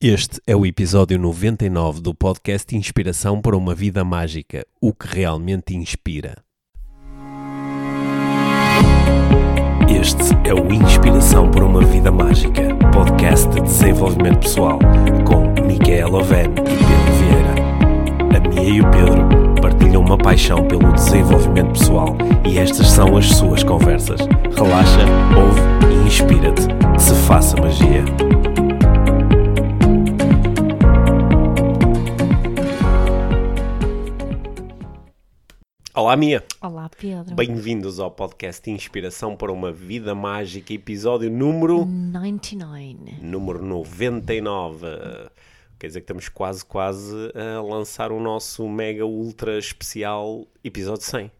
Este é o episódio 99 do podcast Inspiração para uma Vida Mágica o que realmente inspira. Este é o Inspiração para uma Vida Mágica podcast de desenvolvimento pessoal com Micaela Oven e Pedro Vieira. A Mia e o Pedro partilham uma paixão pelo desenvolvimento pessoal e estas são as suas conversas. Relaxa, ouve e inspira-te. Se faça magia. Olá, Mia. Olá, Pedro. Bem-vindos ao podcast Inspiração para uma Vida Mágica, episódio número 99. número 99. Quer dizer que estamos quase, quase a lançar o nosso mega ultra especial episódio 100.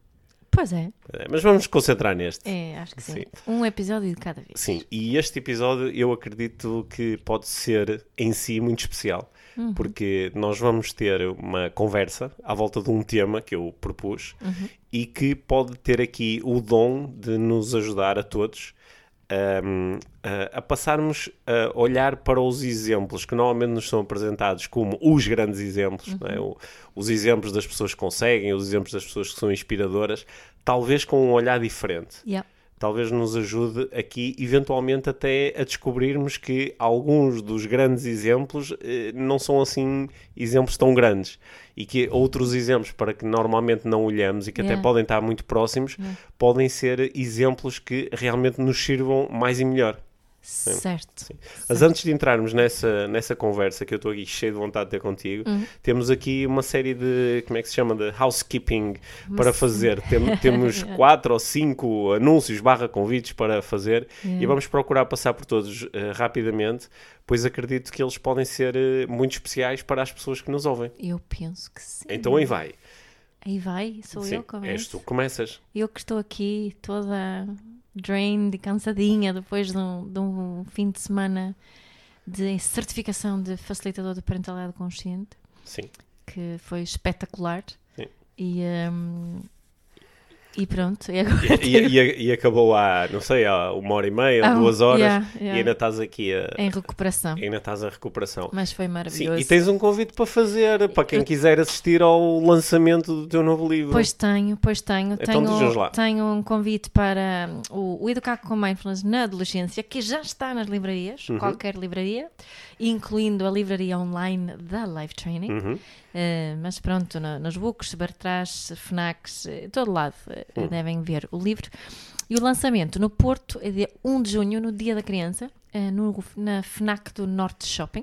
Pois é, Eh, Mas vamos nos concentrar neste. é, acho que sim. Sim. Um episódio de cada vez. Sim, e este episódio eu acredito que pode ser em si muito especial, porque nós vamos ter uma conversa à volta de um tema que eu propus e que pode ter aqui o dom de nos ajudar a todos um, a, a passarmos a olhar para os exemplos que normalmente nos são apresentados como os grandes exemplos, não é? O- os exemplos das pessoas que conseguem, os exemplos das pessoas que são inspiradoras, talvez com um olhar diferente Yeah. Talvez nos ajude aqui, eventualmente, até a descobrirmos que alguns dos grandes exemplos eh, não são assim exemplos tão grandes e que outros exemplos, para que normalmente não olhamos e que até Yeah. podem estar muito próximos, podem ser exemplos que realmente nos sirvam mais e melhor. Certo. Mas antes de entrarmos nessa, nessa conversa, que eu estou aqui cheio de vontade de ter contigo, Uhum. temos aqui uma série de, como é que se chama, de housekeeping para fazer. Tem- temos quatro ou cinco anúncios barra convites para fazer e vamos procurar passar por todos eh, rapidamente, pois acredito que eles podem ser eh, muito especiais para as pessoas que nos ouvem. Eu penso que sim. Então aí vai. Aí vai, sou Sim, eu que és começo. tu começas. Eu que estou aqui toda drained e cansadinha depois de um, de um fim de semana de certificação de facilitador de parentalidade consciente, Sim. que foi espetacular. Sim. E, hum, e pronto, e agora E, e- e- e acabou há, não sei, há uma hora e meia, Ah, duas horas, yeah, e yeah. ainda estás aqui a, em recuperação. ainda estás a recuperação. Mas foi Sim, maravilhoso. e tens um convite para fazer para quem Eu- quiser assistir ao lançamento do teu novo livro. Pois tenho, pois tenho. Então tenho, lá. tenho um convite para hum, o, o Educar com Mindfulness na Adolescência, que já está nas livrarias, Uhum. qualquer livraria, incluindo a livraria online da Live Training. Uhum. Eh, mas pronto, no- nos books, Bertrás, Fnacs, eh, todo lado eh, Hum. devem ver o livro. E o lançamento no Porto é dia 1 de junho, no Dia da Criança, no- na Fnac do Norte Shopping.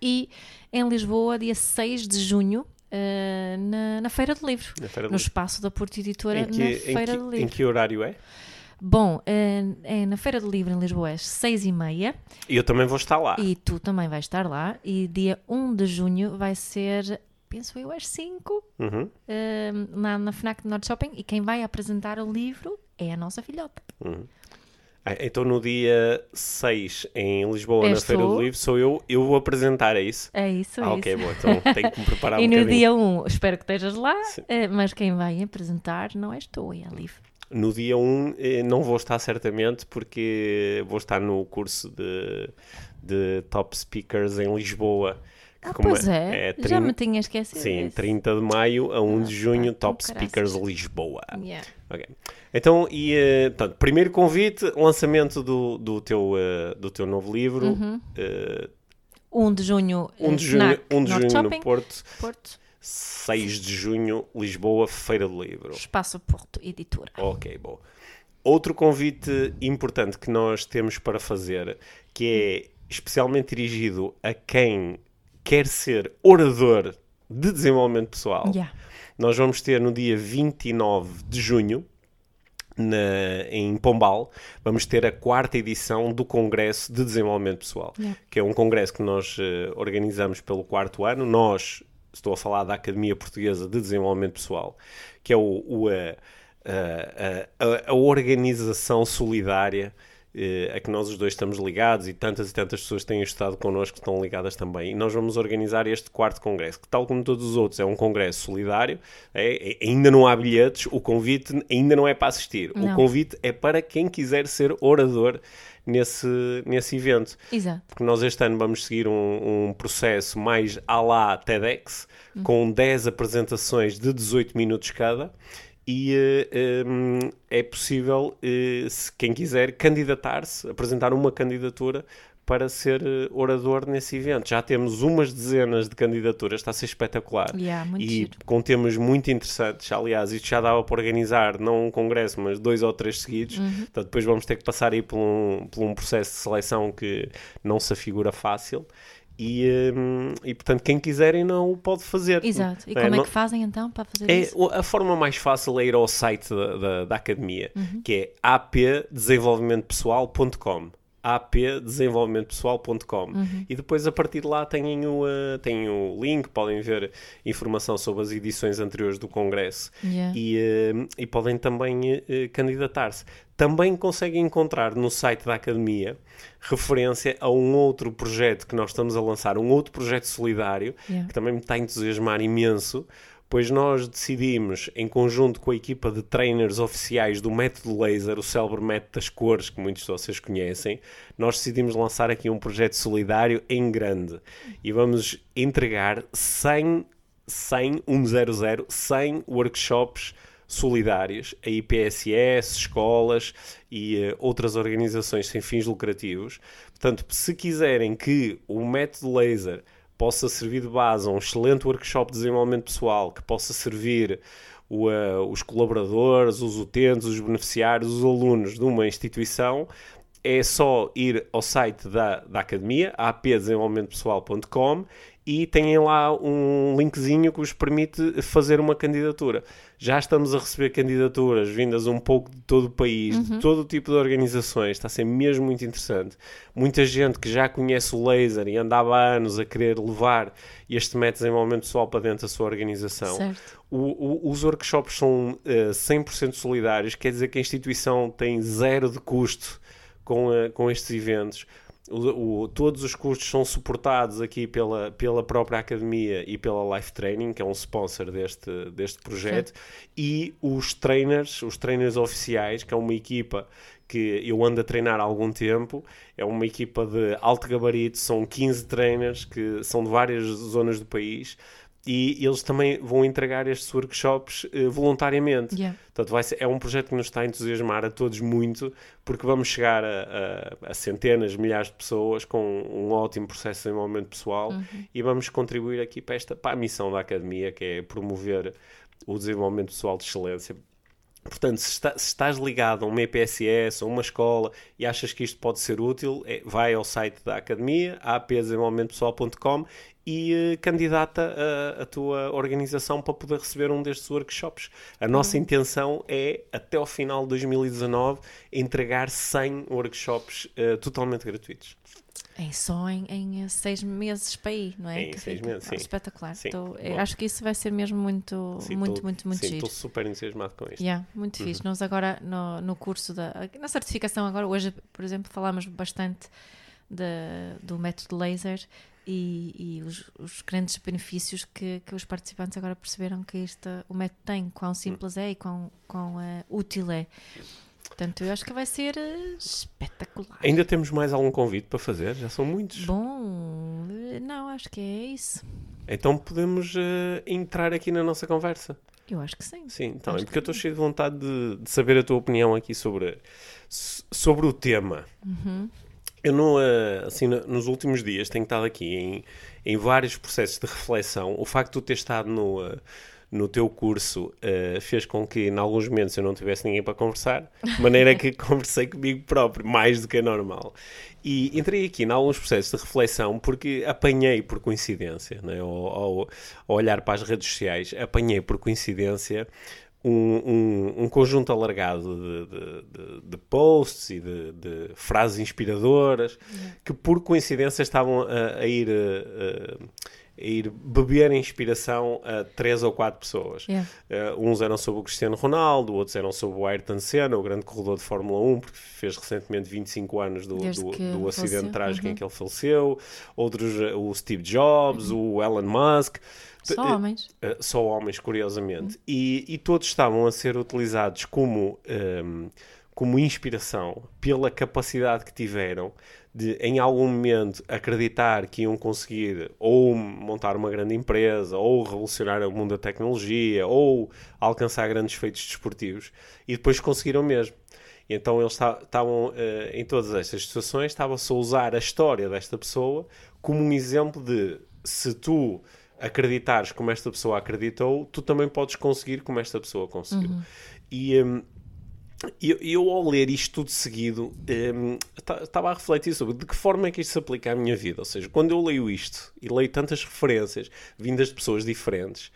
E em Lisboa, dia 6 de junho, na, na Feira do Livro. Feira do No Livro. espaço da Porto Editora, em, que, na em, Feira que, do em Livro. que horário é? Bom, eh, é na Feira do Livro em Lisboa às 6 e meia E eu também vou estar lá. e tu também vais estar lá. E dia 1 de junho vai ser, penso eu, às 5 Uhum. eh, na, na FNAC do Norte Shopping. E quem vai apresentar o livro é a nossa filhota. Ah, Então no dia 6 em Lisboa, És na Feira do. Livro, sou eu, eu vou apresentar, é isso? É isso, é ah, isso. ok, bom, então tenho que me preparar E um no bocadinho. dia 1, espero que estejas lá, eh, mas quem vai apresentar não és tu, é a Liv. No dia 1 eh, não vou estar certamente porque vou estar no curso de, de Top Speakers em Lisboa. Ah, como pois é, já 30 me tinha esquecido. Sim, disso. 30 de maio a 1 de Ah, junho, pá, Top Speakers. Lisboa. Yeah. Ok. Então, e, eh, portanto, primeiro convite, lançamento do, do, teu, eh, do teu novo livro. Uhum. eh, 1 de junho, 1 de junho, FNAC 1 de junho no Porto, Porto, 6 de junho, Lisboa, Feira do Livro. Espaço Porto, Editora. Ok, bom. Outro convite importante que nós temos para fazer, que é especialmente dirigido a quem quer ser orador de desenvolvimento pessoal. Yeah. Nós vamos ter no dia 29 de junho, na- em Pombal, vamos ter a quarta edição do Congresso de Desenvolvimento Pessoal, Yeah. que é um congresso que nós eh, organizamos pelo quarto ano. Nós, estou a falar da Academia Portuguesa de Desenvolvimento Pessoal, que é o, o, a, a- a- a organização solidária a que nós os dois estamos ligados e tantas e tantas pessoas têm estado connosco que estão ligadas também. E nós vamos organizar este quarto congresso, que tal como todos os outros é um congresso solidário, é, é, ainda não há bilhetes, o convite ainda não é para assistir. Não. O convite é para quem quiser ser orador nesse, nesse evento. Exato. Porque nós este ano vamos seguir um, um processo mais à la TEDx, uhum. com 10 apresentações de 18 minutos cada. E uh, um, é possível, uh, se quem quiser, candidatar-se, apresentar uma candidatura para ser eh, orador nesse evento. Já temos umas dezenas de candidaturas, está a ser espetacular. Yeah, e giro. com temas muito interessantes. Aliás, isto já dava para organizar, não um congresso, mas dois ou três seguidos. Uhum. Então, depois vamos ter que passar aí por um, por um processo de seleção que não se afigura fácil. E, um, e portanto, quem quiserem não o pode fazer. Exato. E é, como é, que fazem então para fazer é, isso? A forma mais fácil é ir ao site da, da, da academia, uhum. que é apdesenvolvimentopessoal.com apdesenvolvimentopessoal.com uhum. e depois a partir de lá têm o, uh, têm o link, podem ver informação sobre as edições anteriores do Congresso yeah. e, uh, e podem também uh, candidatar-se. Também conseguem encontrar no site da Academia referência a um outro projeto que nós estamos a lançar, um outro projeto solidário, yeah. que também me está a entusiasmar imenso, pois nós decidimos, em conjunto com a equipa de trainers oficiais do método laser, o célebre método das cores, que muitos de vocês conhecem, nós decidimos lançar aqui um projeto solidário em grande e vamos entregar 100, 100, 100, 100 workshops solidários a IPSS, escolas e uh, outras organizações sem fins lucrativos. Portanto, se quiserem que o método laser possa servir de base a um excelente workshop de desenvolvimento pessoal, que possa servir o, uh, os colaboradores, os utentes, os beneficiários, os alunos de uma instituição, é só ir ao site da, da academia, apdesenvolvimentopessoal.com e têm lá um linkzinho que vos permite fazer uma candidatura. Já estamos a receber candidaturas vindas um pouco de todo o país, uhum. de todo o tipo de organizações, está a ser mesmo muito interessante. Muita gente que já conhece o laser e andava há anos a querer levar este método de desenvolvimento pessoal para dentro da sua organização. O, o, os workshops são uh, eh, 100% solidários, quer dizer que a instituição tem zero de custo com, uh, com estes eventos o, o, todos os custos são suportados aqui pela, pela própria academia e pela Life Training, que é um sponsor deste, deste projeto, Sim. e os trainers, os trainers oficiais, que é uma equipa que eu ando a treinar há algum tempo, é uma equipa de alto gabarito, são 15 trainers que são de várias zonas do país e eles também vão entregar estes workshops uh, voluntariamente. Yeah. Portanto, ser, é um projeto que nos está a entusiasmar a todos muito, porque vamos chegar a, a, a centenas, milhares de pessoas com um ótimo processo de desenvolvimento pessoal uhum. e vamos contribuir aqui para, esta, para a missão da academia, que é promover o desenvolvimento pessoal de excelência. Portanto, se, está, se, estás ligado a uma EPSS ou uma escola e achas que isto pode ser útil, é, vai ao site da academia, apdesenvolvimentopessoal.com e uh, candidata a, a, tua organização para poder receber um destes workshops. A nossa uhum. intenção é, até ao final de 2019, entregar 100 workshops uh, totalmente gratuitos. É só em, em, seis meses para ir, não é? Em seis fica, meses, sim. Espetacular. Sim. Tô, acho que isso vai ser mesmo muito, sim, muito, tô, muito, muito sim, giro. Estou super entusiasmado com isto. Yeah, muito uhum. fixe. Nós agora, no, no curso da... Na certificação agora, hoje, por exemplo, falámos bastante de, do método laser e, e os, os, grandes benefícios que, que, os participantes agora perceberam que este, o método tem, quão simples é e quão, quão uh, útil é. Portanto, eu acho que vai ser uh, espetacular. Ainda temos mais algum convite para fazer? Já são muitos. Bom, eh, não, acho que é isso. Então podemos uh, entrar aqui na nossa conversa. Eu acho que sim. Sim, então, é porque eu estou cheio de vontade de, de, saber a tua opinião aqui sobre, sobre o tema. Uhum. Eu não, eh, assim, nos últimos dias tenho estado aqui em, em vários processos de reflexão. O facto de tu ter estado no, eh, no teu curso uh, fez com que, em alguns momentos, eu não tivesse ninguém para conversar, de maneira que conversei comigo próprio, mais do que normal. E entrei aqui em alguns processos de reflexão porque apanhei por coincidência, né, ao, ao olhar para as redes sociais, apanhei por coincidência um, um, um, conjunto alargado de, de, de, de posts e de, frases inspiradoras que, por coincidência, estavam a, a ir a, a ir beber inspiração a três ou quatro pessoas. Yeah. Uh, uns eram sobre o Cristiano Ronaldo, outros eram sobre o Ayrton Senna, o grande corredor de Fórmula 1, porque fez recentemente 25 anos do, do, do acidente faleceu. trágico em Uhum. que ele faleceu. Outros, uh, o Steve Jobs, o Elon Musk. Só Uh, homens. Uh, só homens, curiosamente. E, e todos estavam a ser utilizados como, um, como inspiração pela capacidade que tiveram de, em algum momento, acreditar que iam conseguir ou montar uma grande empresa, ou revolucionar o mundo da tecnologia, ou alcançar grandes feitos desportivos, e depois conseguiram mesmo. E então eles esta- estavam, eh, em todas estas situações, estava-se a usar a história desta pessoa como um exemplo de se tu acreditares como esta pessoa acreditou, tu também podes conseguir como esta pessoa conseguiu. E hum, eu, eu, ao ler isto tudo seguido, ta- estava a refletir sobre de que forma é que isto se aplica à minha vida. Ou seja, quando eu leio isto e leio tantas referências vindas de pessoas diferentes,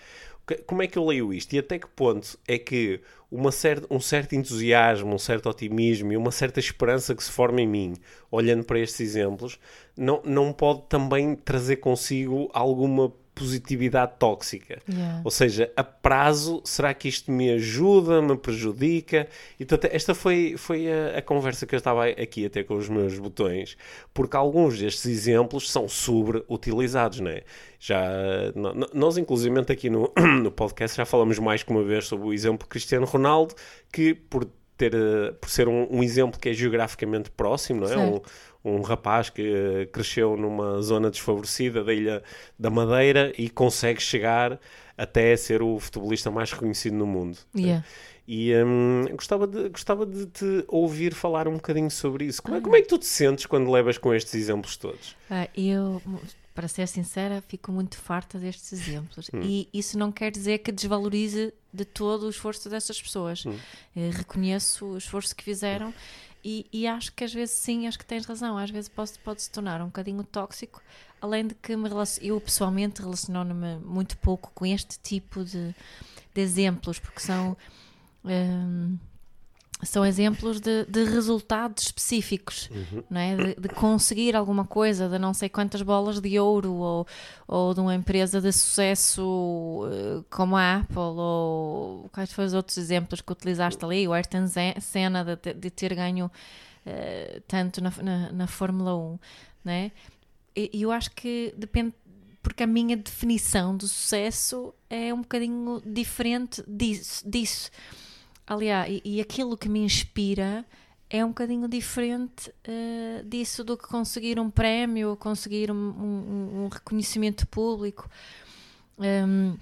como é que eu leio isto? E até que ponto é que uma cer um certo entusiasmo, um certo otimismo e uma certa esperança que se forma em mim, olhando para estes exemplos, não, não pode também trazer consigo alguma positividade tóxica? Yeah. Ou seja, a prazo, será que isto me ajuda, me prejudica? E, portanto, esta foi, foi a, a conversa que eu estava aqui a ter com os meus botões, porque alguns destes exemplos são sobre-utilizados, não é? Já, nós, inclusivamente, aqui no, no podcast já falamos mais que uma vez sobre o exemplo Cristiano Ronaldo, que por ter, eh, por ser um, um exemplo que é geograficamente próximo, não é? Um. Um rapaz que eh, cresceu numa zona desfavorecida da ilha da Madeira e consegue chegar até ser o futebolista mais reconhecido no mundo. Yeah. E hum, gostava, de, gostava de te ouvir falar um bocadinho sobre isso. Como é, como é que tu te sentes quando levas com estes exemplos todos? Ah, eu, para ser sincera, fico muito farta destes exemplos. E isso não quer dizer que desvalorize de todo o esforço dessas pessoas. Eh, reconheço o esforço que fizeram e, e acho que às vezes sim, acho que tens razão. Às vezes pode, pode se tornar um bocadinho tóxico. Além de que me relacion... eu pessoalmente relaciono-me muito pouco com este tipo de, de exemplos, porque são. hum, são exemplos de, de resultados específicos, não é? De, de conseguir alguma coisa, de não sei quantas bolas de ouro, ou, ou de uma empresa de sucesso eh, como a Apple, ou quais foram os outros exemplos que utilizaste ali, o Ayrton Senna de, de ter ganho eh, tanto na, na, na Fórmula 1, não é? E e eu acho que depende, porque a minha definição do sucesso é um bocadinho diferente disso. disso. Aliás, e, e aquilo que me inspira é um bocadinho diferente eh, disso do que conseguir um prémio, conseguir um, um- um reconhecimento público. Hum,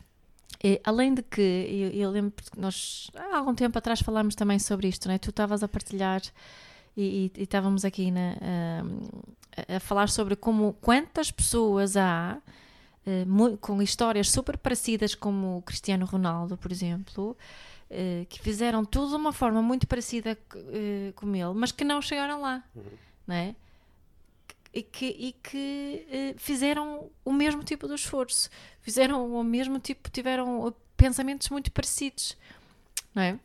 e, além de que, eu, eu lembro que nós há algum tempo atrás falámos também sobre isto, né? tu estavas a partilhar e, estávamos aqui na, hum, a, a falar sobre como quantas pessoas há mu- com histórias super parecidas como o Cristiano Ronaldo, por exemplo, eh, que fizeram tudo de uma forma muito parecida com ele, mas que não chegaram lá, não é? E que, e que eh, fizeram o mesmo tipo de esforço, fizeram o mesmo tipo, tiveram pensamentos muito parecidos, não é?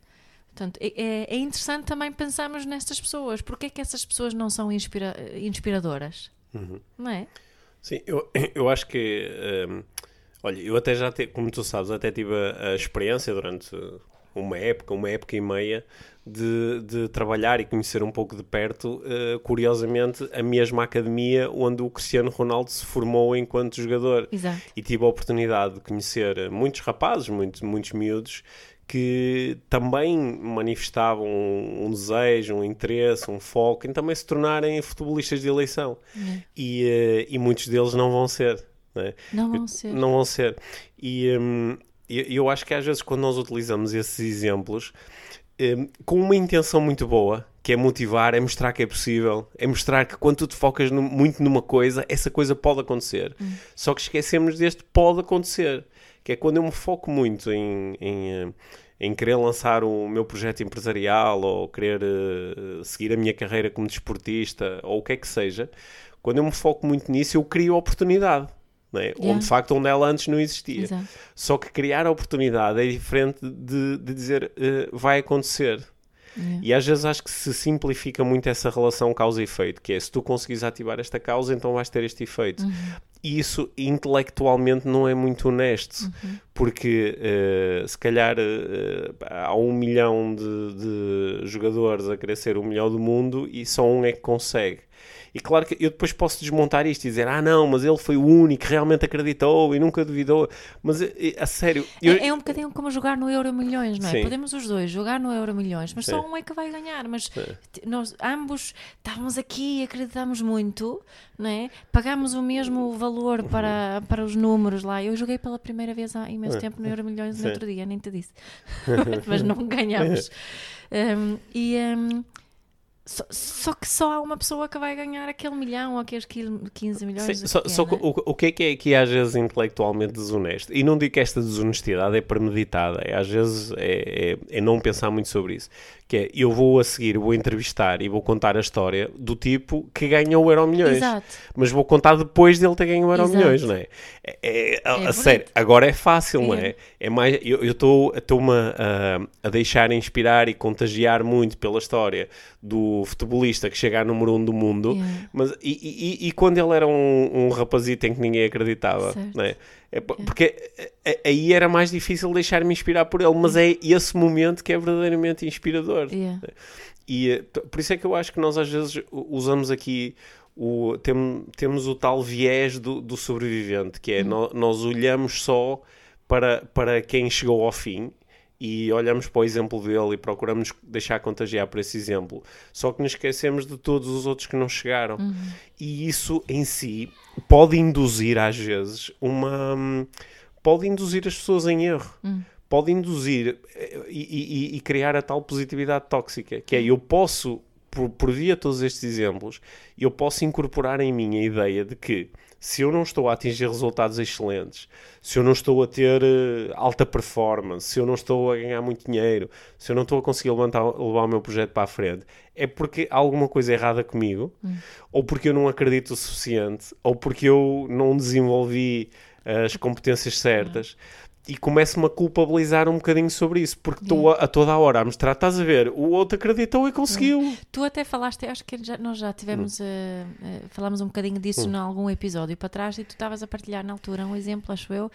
Portanto, é- é, é interessante também pensarmos nestas pessoas. Porque é que essas pessoas não são inspira- inspiradoras? Não é? Sim, eu, eu acho que. hum, olha, eu até já, te, como tu sabes, até tive a, a experiência durante uma época, uma época e meia, de, de trabalhar e conhecer um pouco de perto, eh, curiosamente, a mesma academia onde o Cristiano Ronaldo se formou enquanto jogador. Exato. E tive a oportunidade de conhecer muitos rapazes, muitos, muitos miúdos, que também manifestavam um, um desejo, um interesse, um foco em também se tornarem futebolistas de eleição. E, eh, e muitos deles não vão ser. né? Não vão ser. Não vão ser. E hum, eu, eu acho que às vezes quando nós utilizamos esses exemplos hum, com uma intenção muito boa, que é motivar, é mostrar que é possível, é mostrar que quando tu te focas nu- muito numa coisa, essa coisa pode acontecer. Só que esquecemos deste pode acontecer, que é quando eu me foco muito em, em, eh, em querer lançar o meu projeto empresarial ou querer eh, seguir a minha carreira como desportista ou o que é que seja, quando eu me foco muito nisso, eu crio oportunidade. Não é? Yeah. Onde de facto onde ela antes não existia. Exato. Só que criar a oportunidade é diferente de, de dizer eh, vai acontecer. Yeah. E às vezes acho que se simplifica muito essa relação causa e efeito, que é se tu conseguires ativar esta causa, então vais ter este efeito. e isso intelectualmente não é muito honesto, Uhum. porque uh, se calhar uh, há um milhão de, de, jogadores a querer ser o melhor do mundo e só um é que consegue. E claro que eu depois posso desmontar isto e dizer, ah não, mas ele foi o único que realmente acreditou e nunca duvidou. Mas a sério. Eu... É, é, um bocadinho como jogar no Euro Milhões, não é? Sim. Podemos os dois jogar no Euro Milhões, mas Sim. só um é que vai ganhar. Mas nós ambos estávamos aqui e acreditamos muito, não é? Pagámos o mesmo valor para, para os números lá. Eu joguei pela primeira vez há imenso tempo no Euro Milhões no outro dia, nem te disse. mas não ganhamos. Um, e. Um, só, só, que só há uma pessoa que vai ganhar aquele milhão ou aqueles 15 milhões. Sim, só, só é, o, o que é que é que às vezes intelectualmente desonesto? E não digo que esta desonestidade é premeditada, é, às vezes é, é, é, não pensar muito sobre isso. Que é, eu vou a seguir, vou entrevistar e vou contar a história do tipo que ganhou o Euro Milhões. Exato. Mas vou contar depois dele ter ganho o Euro Milhões, não é? É, é a, a sério, agora é fácil, não é? É mais, eu estou a, a deixar inspirar e contagiar muito pela história do futebolista que chega a número um do mundo, yeah. mas e, e, e, quando ele era um, um rapazito em que ninguém acreditava, não é? É, porque aí era mais difícil deixar-me inspirar por ele, mas é esse momento que é verdadeiramente inspirador. Yeah. E por isso é que eu acho que nós às vezes usamos aqui o, tem, temos o tal viés do, do sobrevivente, que é Uhum. nós, nós olhamos só para, para quem chegou ao fim e olhamos para o exemplo dele e procuramos deixar contagiar por esse exemplo. Só que nos esquecemos de todos os outros que não chegaram. Uhum. E isso em si pode induzir, às vezes, uma. pode induzir as pessoas em erro. Uhum. Pode induzir e, e, e, criar a tal positividade tóxica, que é eu posso, por, por via todos estes exemplos, eu posso incorporar em mim a ideia de que se eu não estou a atingir resultados excelentes, se eu não estou a ter uh, alta performance, se eu não estou a ganhar muito dinheiro, se eu não estou a conseguir levantar, levar o meu projeto para a frente, é porque há alguma coisa errada comigo, hum. ou porque eu não acredito o suficiente, ou porque eu não desenvolvi as competências certas. E começo-me a culpabilizar um bocadinho sobre isso, porque estou yeah. a, a, toda a hora a mostrar, estás a ver, o outro acreditou e conseguiu. Tu até falaste, acho que já, nós já tivemos, hum. uh, uh, falámos um bocadinho disso hum. em algum episódio para trás e tu estavas a partilhar na altura um exemplo, acho eu,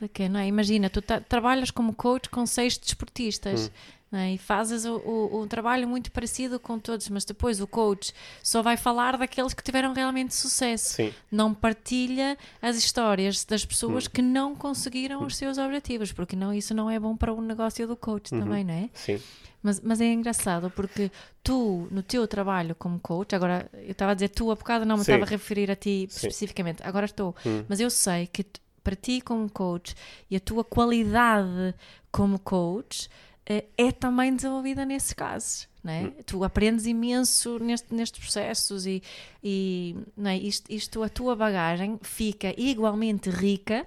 de que, não é? Imagina, tu trabalhas como coach com seis desportistas. Hum. É? E fazes o, o, um trabalho muito parecido com todos, mas depois o coach só vai falar daqueles que tiveram realmente sucesso. Sim. Não partilha as histórias das pessoas hum. que não conseguiram hum. os seus objetivos, porque não, isso não é bom para o negócio do coach uhum. também, não é? Sim. Mas, mas é engraçado porque tu, no teu trabalho como coach, agora eu estava a dizer tu há bocado, não me estava a referir a ti Sim. especificamente, agora estou, hum. mas eu sei que para ti como coach e a tua qualidade como coach é também desenvolvida nesses casos. É? Hum. Tu aprendes imenso neste, nestes processos e, e é? isto, isto, a tua bagagem fica igualmente rica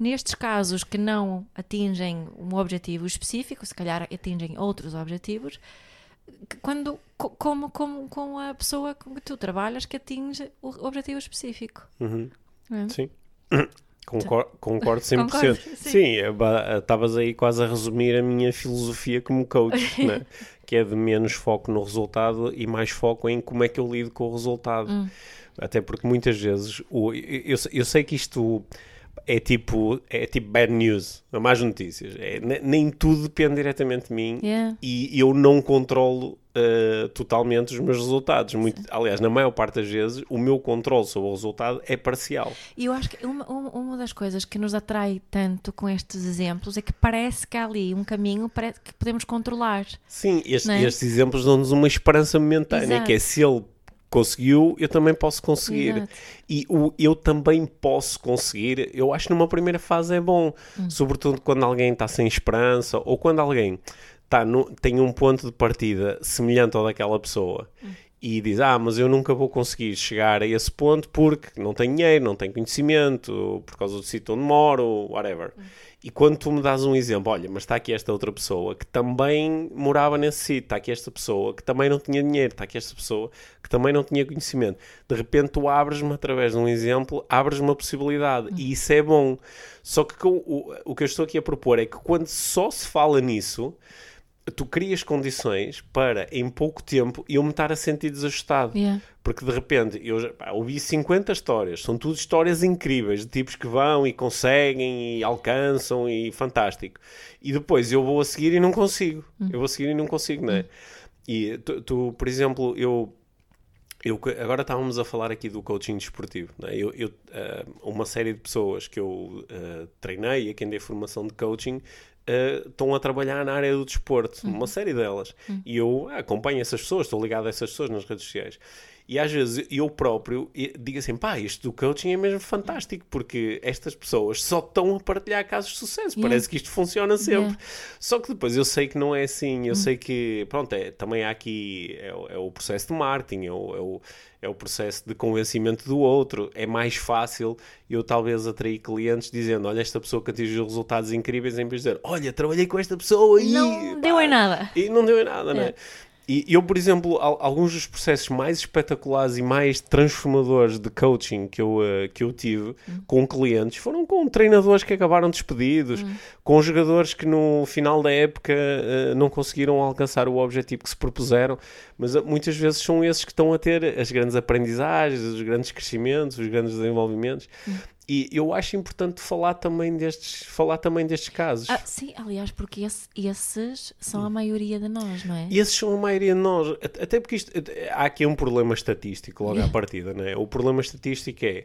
nestes casos que não atingem um objetivo específico, se calhar atingem outros objetivos, quando, como, como com a pessoa com que tu trabalhas que atinge o objetivo específico. Uhum. É? Sim. Concordo, concordo 100%. Concordo, sim, estavas aí quase a resumir a minha filosofia como coach, né? que é de menos foco no resultado e mais foco em como é que eu lido com o resultado. Hum. Até porque muitas vezes, o, eu, eu sei que isto é tipo, é tipo bad news, mais notícias. É, nem tudo depende diretamente de mim yeah. e eu não controlo uh, totalmente os meus resultados. Muito, aliás, na maior parte das vezes, o meu controle sobre o resultado é parcial. E eu acho que uma, uma das coisas que nos atrai tanto com estes exemplos é que parece que há ali um caminho que podemos controlar. Sim, este, é? estes exemplos dão-nos uma esperança momentânea, Exato. que é se ele conseguiu, eu também posso conseguir. Exato. E o eu também posso conseguir, eu acho que numa primeira fase é bom. Hum. Sobretudo quando alguém está sem esperança ou quando alguém está no, tem um ponto de partida semelhante ao daquela pessoa. E diz, ah, mas eu nunca vou conseguir chegar a esse ponto porque não tenho dinheiro, não tenho conhecimento, por causa do sítio onde moro, whatever. E quando tu me dás um exemplo, olha, mas está aqui esta outra pessoa que também morava nesse sítio, está aqui esta pessoa que também não tinha dinheiro, está aqui esta pessoa que também não tinha conhecimento. De repente tu abres-me através de um exemplo, abres uma possibilidade e isso é bom. Só que com, o, o que eu estou aqui a propor é que quando só se fala nisso, tu crias condições para, em pouco tempo, eu me estar a sentir desajustado. Yeah. Porque de repente eu já, pá, ouvi 50 histórias, são tudo histórias incríveis, de tipos que vão e conseguem e alcançam e fantástico. E depois eu vou a seguir e não consigo. Eu vou a seguir e não consigo, não é? E tu, tu, por exemplo, eu. Eu, agora estávamos a falar aqui do coaching desportivo. não é? Eu, eu, ah, uma série de pessoas que eu ah, treinei e a quem dei formação de coaching ah, estão a trabalhar na área do desporto, uma série delas. E eu acompanho essas pessoas, estou ligado a essas pessoas nas redes sociais. E às vezes eu próprio digo assim, pá, isto do coaching é mesmo fantástico, porque estas pessoas só estão a partilhar casos de sucesso, Yeah. parece que isto funciona sempre. Yeah. Só que depois eu sei que não é assim, eu sei que, pronto, é, também há aqui, é, o- é o processo de marketing, é o, é, o, é o processo de convencimento do outro, é mais fácil eu talvez atrair clientes dizendo, olha, esta pessoa que atingiu resultados incríveis, em vez de dizer, olha, trabalhei com esta pessoa e... Não pá, deu em nada. e não deu em nada, É. né? E eu, por exemplo, al- alguns dos processos mais espetaculares e mais transformadores de coaching que eu, eh, que eu tive com clientes foram com treinadores que acabaram despedidos, com jogadores que no final da época eh, não conseguiram alcançar o objetivo que se propuseram, mas eh, muitas vezes são esses que estão a ter as grandes aprendizagens, os grandes crescimentos, os grandes desenvolvimentos. E eu acho importante falar também destes, falar também destes casos. Ah, sim, aliás, porque esse- esses são a maioria de nós, não é? Esses são a maioria de nós. At- Até porque isto, há aqui um problema estatístico logo à partida, não é? O problema estatístico é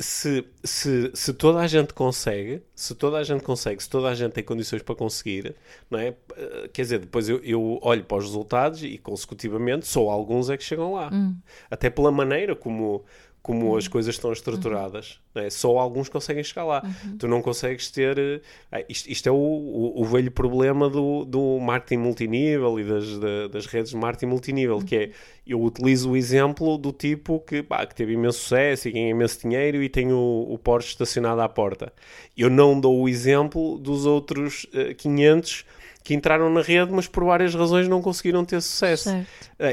se, se, se toda a gente consegue, se toda a gente consegue, se toda a gente tem condições para conseguir, não é? Eh, Quer dizer, depois eu, eu olho para os resultados e consecutivamente só alguns é que chegam lá. Até pela maneira como, como as coisas estão estruturadas, não é? só alguns conseguem chegar lá. Tu não consegues ter. eh, ah, Isto, isto é o, o, o velho problema do, do marketing multinível e das, da- das redes de marketing multinível, que é eu utilizo o exemplo do tipo que, pá, que teve imenso sucesso e ganha imenso dinheiro e tem o, o Porsche estacionado à porta. Eu não dou o exemplo dos outros eh, 500 que entraram na rede, mas por várias razões não conseguiram ter sucesso.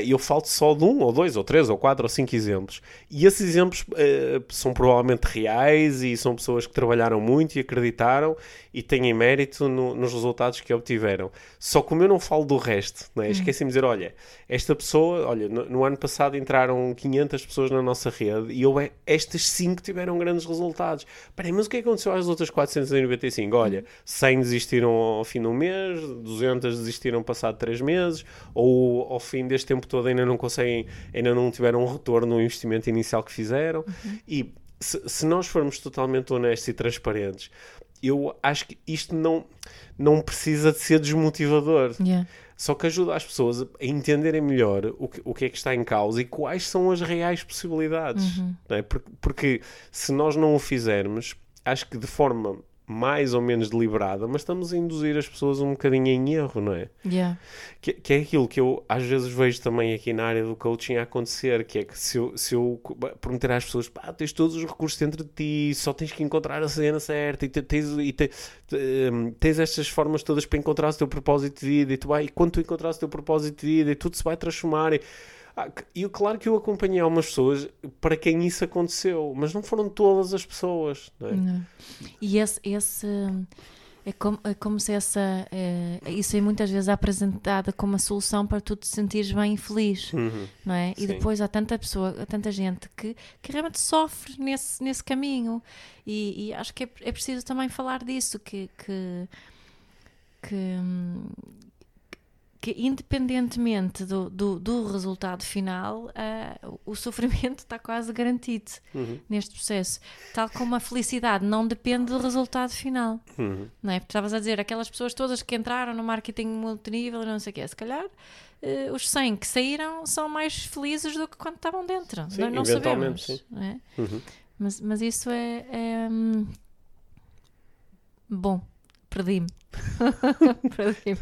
E eu falo só de um, ou dois, ou três, ou quatro, ou cinco exemplos. E esses exemplos eh, são provavelmente reais e são pessoas que trabalharam muito e acreditaram e têm mérito no- nos resultados que obtiveram. Só como eu não falo do resto, né? esqueci-me de dizer: olha, esta pessoa, olha, no, no ano passado entraram 500 pessoas na nossa rede e eu, estas cinco tiveram grandes resultados. Peraí, mas o que aconteceu às outras 495? Olha, 100 desistiram ao fim um mês, 200 desistiram passado 3 meses, ou ao fim deste tempo todo ainda não conseguem, ainda não tiveram um retorno no investimento inicial que fizeram. E se, se nós formos totalmente honestos e transparentes, eu acho que isto não, não precisa de ser desmotivador. Yeah. Só que ajuda as pessoas a entenderem melhor o que, o que é que está em causa e quais são as reais possibilidades. não é? Porque, porque se nós não o fizermos, acho que de forma mais ou menos deliberada, mas estamos a induzir as pessoas um bocadinho em erro, não é? Yeah. Que, que é aquilo que eu às vezes vejo também aqui na área do coaching a acontecer, que é que se eu, se eu prometer às pessoas, pá, tens todos os recursos dentro de ti, só tens que encontrar a cena certa e, te- tens, e te- te- hum, tens estas formas todas para encontrar o teu propósito de vida e, tu vai, e quando tu encontrares o teu propósito de vida e tudo se vai transformar. E, e eu, claro que eu acompanhei algumas pessoas para quem isso aconteceu, mas não foram todas as pessoas, não é? Não. E esse, esse é, como, é como se essa é, isso é muitas vezes apresentada como a solução para tu te sentires bem e feliz, Uhum. não é? E depois há tanta pessoa, há tanta gente que, que realmente sofre nesse, nesse caminho e, e acho que é, é preciso também falar disso que que, que, hum, que independentemente do, do, do resultado final, ah, o sofrimento está quase garantido Uhum. neste processo. Tal como a felicidade não depende do resultado final. Uhum. Não é? Estavas a dizer, aquelas pessoas todas que entraram no marketing multinível e não sei o quê, se calhar eh, os 100 que saíram são mais felizes do que quando estavam dentro. Sim, não, não sabemos. sim. não é? Uhum. Mas, mas isso é. é, hum, bom, perdi-me. perdi-me.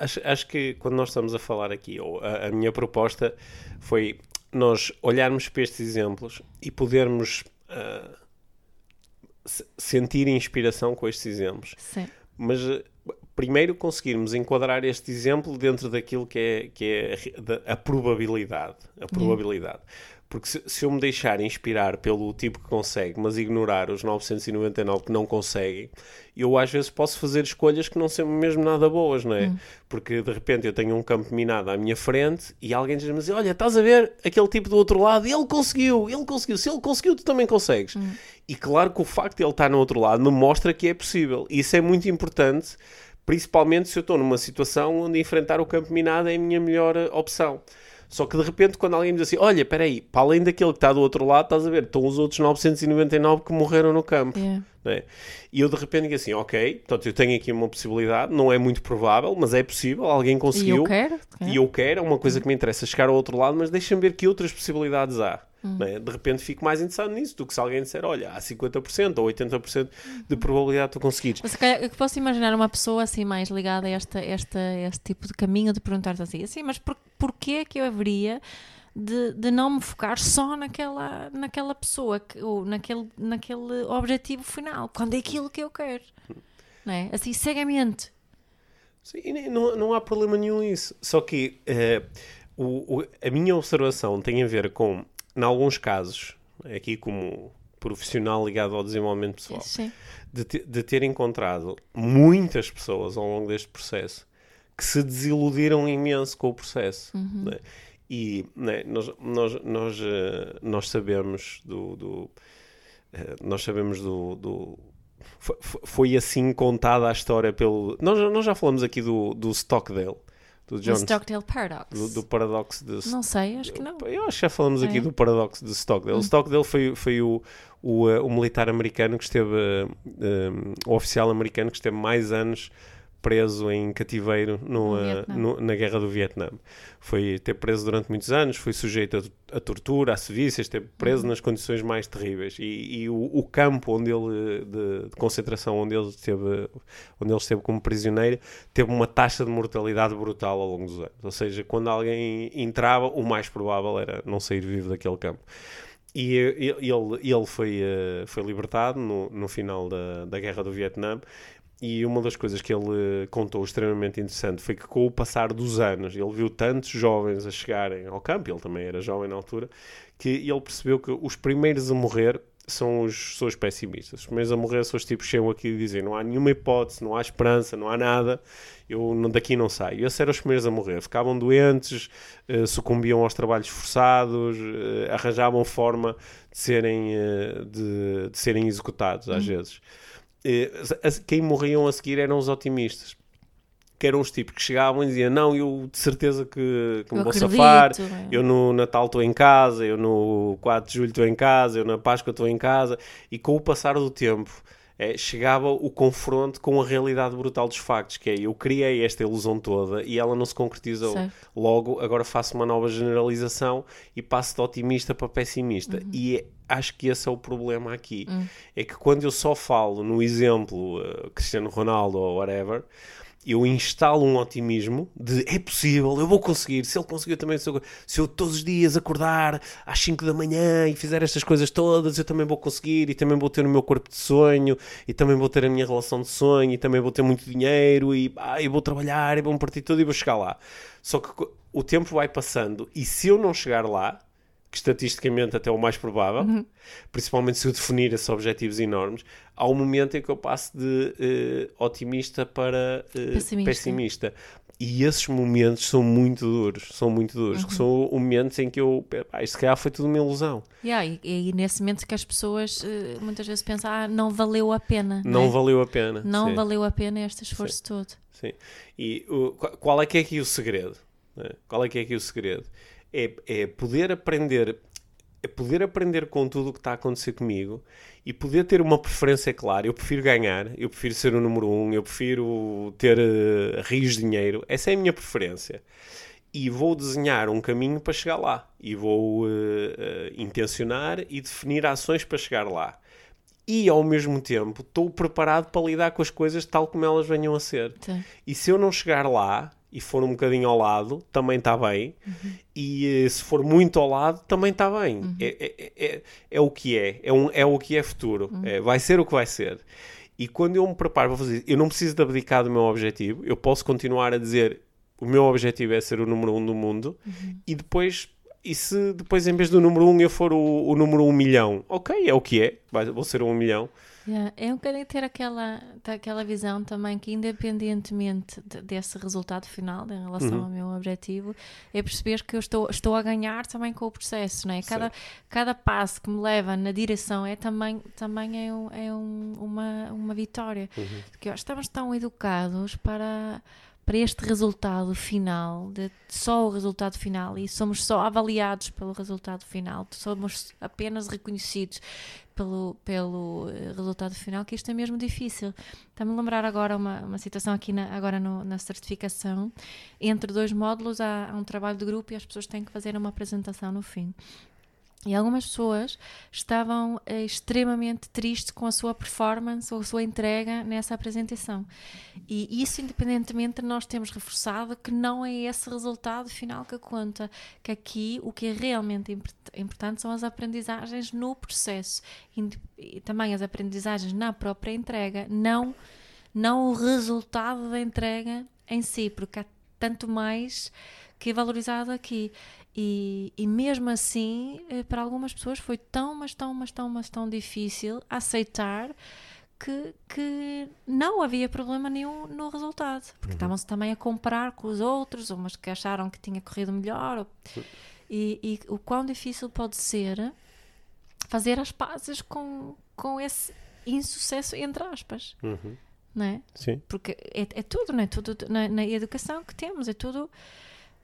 Acho, acho que quando nós estamos a falar aqui, ou a, a minha proposta foi nós olharmos para estes exemplos e podermos se- sentir inspiração com estes exemplos. Sim. Mas primeiro conseguirmos enquadrar este exemplo dentro daquilo que é, que é a, a probabilidade. A probabilidade. Porque se, se, eu me deixar inspirar pelo tipo que consegue, mas ignorar os 999 que não conseguem, eu às vezes posso fazer escolhas que não são mesmo nada boas, não é? Hum. Porque de repente eu tenho um campo minado à minha frente e alguém diz-me assim: Olha, estás a ver aquele tipo do outro lado? Ele conseguiu, ele conseguiu. Se ele conseguiu, tu também consegues. Hum. E claro que o facto de ele estar no outro lado me mostra que é possível. E isso é muito importante, principalmente se eu estou numa situação onde enfrentar o campo minado é a minha melhor opção. Só que de repente, quando alguém me diz assim: Olha, espera aí, para além daquele que está do outro lado, estás a ver, estão os outros 999 que morreram no campo. Yeah. É? E eu de repente digo assim: Ok, portanto eu tenho aqui uma possibilidade, não é muito provável, mas é possível, alguém conseguiu. E eu quero. E eu quero, é uma coisa que me interessa chegar ao outro lado, mas deixa-me ver que outras possibilidades há. Hum. É? De repente fico mais interessado nisso do que se alguém disser, olha, há 50% ou 80% de probabilidade de tu conseguires. Mas, eu posso imaginar uma pessoa assim mais ligada a esta, esta, este tipo de caminho de perguntar-te assim, assim, mas por, porquê que eu haveria de, de não me focar só naquela, naquela pessoa que, ou naquele, naquele objetivo final, quando é aquilo que eu quero? Não é? Assim, cegamente. Sim, não, não há problema nenhum nisso. Só que uh, o, o, a minha observação tem a ver com em alguns casos, aqui como profissional ligado ao desenvolvimento pessoal, de, te, de, ter encontrado muitas pessoas ao longo deste processo que se desiludiram imenso com o processo. Uhum. Né? E né, nós, nós, nós, eh, nós sabemos do, do eh, nós sabemos do, do foi, foi, assim contada a história pelo nós, nós já falamos aqui do, do Stockdale do John Stockdale Paradox. Do, do, paradoxo de Não sei, acho que não. Eu, acho que já falamos é. aqui do paradoxo de Stockdale. Hum. Stockdale foi, foi o, o, uh, o militar americano que esteve, um, o oficial americano que esteve mais anos preso em cativeiro no, uh, no, na guerra do Vietnã. Foi ter preso durante muitos anos, foi sujeito a, a tortura, a sevícias, esteve preso uhum. nas condições mais terríveis. E, e o, o, campo onde ele, de, de, concentração onde ele, esteve, onde ele esteve como prisioneiro teve uma taxa de mortalidade brutal ao longo dos anos. Ou seja, quando alguém entrava, o mais provável era não sair vivo daquele campo. E ele, ele foi, eh, foi libertado no, no final da, da Guerra do Vietnã e uma das coisas que ele contou extremamente interessante foi que com o passar dos anos, ele viu tantos jovens a chegarem ao campo, ele também era jovem na altura, que ele percebeu que os primeiros a morrer são os, são os pessimistas. Os primeiros a morrer são os tipos que chegam aqui e dizem não há nenhuma hipótese, não há esperança, não há nada, eu daqui não saio. E esses eram os primeiros a morrer. Ficavam doentes, uh, sucumbiam aos trabalhos forçados, uh, arranjavam forma de serem, uh, de, de, serem executados às uhum. vezes. Eh, quem morriam a seguir eram os otimistas que eram os tipos que chegavam e diziam não, eu de certeza que, que me vou acredito, safar, é. eu no Natal estou em casa, eu no 4 de Julho estou em casa, eu na Páscoa estou em casa, e com o passar do tempo é, chegava o confronto com a realidade brutal dos factos, que é eu criei esta ilusão toda e ela não se concretizou. Certo. Logo, agora faço uma nova generalização e passo de otimista para pessimista. Uhum. E é, acho que esse é o problema aqui. Uhum. É que quando eu só falo no exemplo uh, Cristiano Ronaldo ou whatever, eu instalo um otimismo de é possível, eu vou conseguir, se ele conseguiu também, se eu, se eu todos os dias acordar às 5 da manhã e fizer estas coisas todas, eu também vou conseguir e também vou ter o meu corpo de sonho e também vou ter a minha relação de sonho e também vou ter muito dinheiro e, ah, e vou trabalhar e vou-me partir tudo e vou chegar lá. Só que o tempo vai passando e se eu não chegar lá, que estatisticamente até é o mais provável, uhum. principalmente se eu definir esses objetivos enormes, há um momento em que eu passo de uh, otimista para uh, pessimista. pessimista. E esses momentos são muito duros, são muito duros, uhum. são momentos em que eu, pá, se calhar foi tudo uma ilusão. Yeah, e, e nesse momento que as pessoas uh, muitas vezes pensam, ah, não valeu a pena. Não, é? valeu a pena. Não sim. valeu a pena este esforço sim. todo. Sim. E qual é que é aqui o segredo? Né? Qual é que é aqui o segredo? É, é poder aprender é poder aprender com tudo o que está a acontecer comigo e poder ter uma preferência clara. Eu prefiro ganhar, eu prefiro ser o número um, eu prefiro ter uh, rios de dinheiro. Essa é a minha preferência. E vou desenhar um caminho para chegar lá. E vou uh, uh, intencionar e definir ações para chegar lá. E ao mesmo tempo estou preparado para lidar com as coisas tal como elas venham a ser. E se eu não chegar lá, e for um bocadinho ao lado, também está bem. Uhum. E eh, se for muito ao lado, também está bem. Uhum. É, é, é, é, o que é. É, um, é o que é futuro. Uhum. É, vai ser o que vai ser. E quando eu me preparo para fazer isso, eu não preciso de abdicar do meu objetivo, eu posso continuar a dizer o meu objetivo é ser o número um do mundo Uhum. e depois. E se depois, em vez do número um, eu for o, o número um milhão? Ok, é o que é. Vou ser um milhão. Yeah, É um bocadinho ter aquela, ter aquela visão também que, independentemente de- desse resultado final em relação Uhum. ao meu objetivo, é perceber que eu estou, estou a ganhar também com o processo, não é? Cada, cada passo que me leva na direção é também, também é, um- é um- uma, uma vitória. Uhum. Porque estamos tão educados para, para este resultado final, de só o resultado final, e somos só avaliados pelo resultado final, somos apenas reconhecidos pelo, pelo eh, resultado final, que isto é mesmo difícil. Está-me a lembrar agora uma, uma situação aqui na, agora no- na certificação. Entre dois módulos há, há um trabalho de grupo e as pessoas têm que fazer uma apresentação no fim. E algumas pessoas estavam eh, extremamente tristes com a sua performance ou a sua entrega nessa apresentação. E isso, independentemente, nós temos reforçado que não é esse resultado final que conta, que aqui o que é realmente import- importante são as aprendizagens no processo e também as aprendizagens na própria entrega, não, não o resultado da entrega em si, porque há tanto mais que é valorizado aqui. E, e mesmo assim, eh, para algumas pessoas foi tão, mas tão, mas tão, mas tão difícil aceitar que, que não havia problema nenhum no resultado. Porque estavam-se também a comparar com os outros, umas que acharam que tinha corrido melhor. ou- E, e o quão difícil pode ser fazer as pazes com, com esse insucesso, entre aspas. Uhum. Não é? Sim. Porque é, é tudo, não é? Tudo na, na educação que temos, é tudo.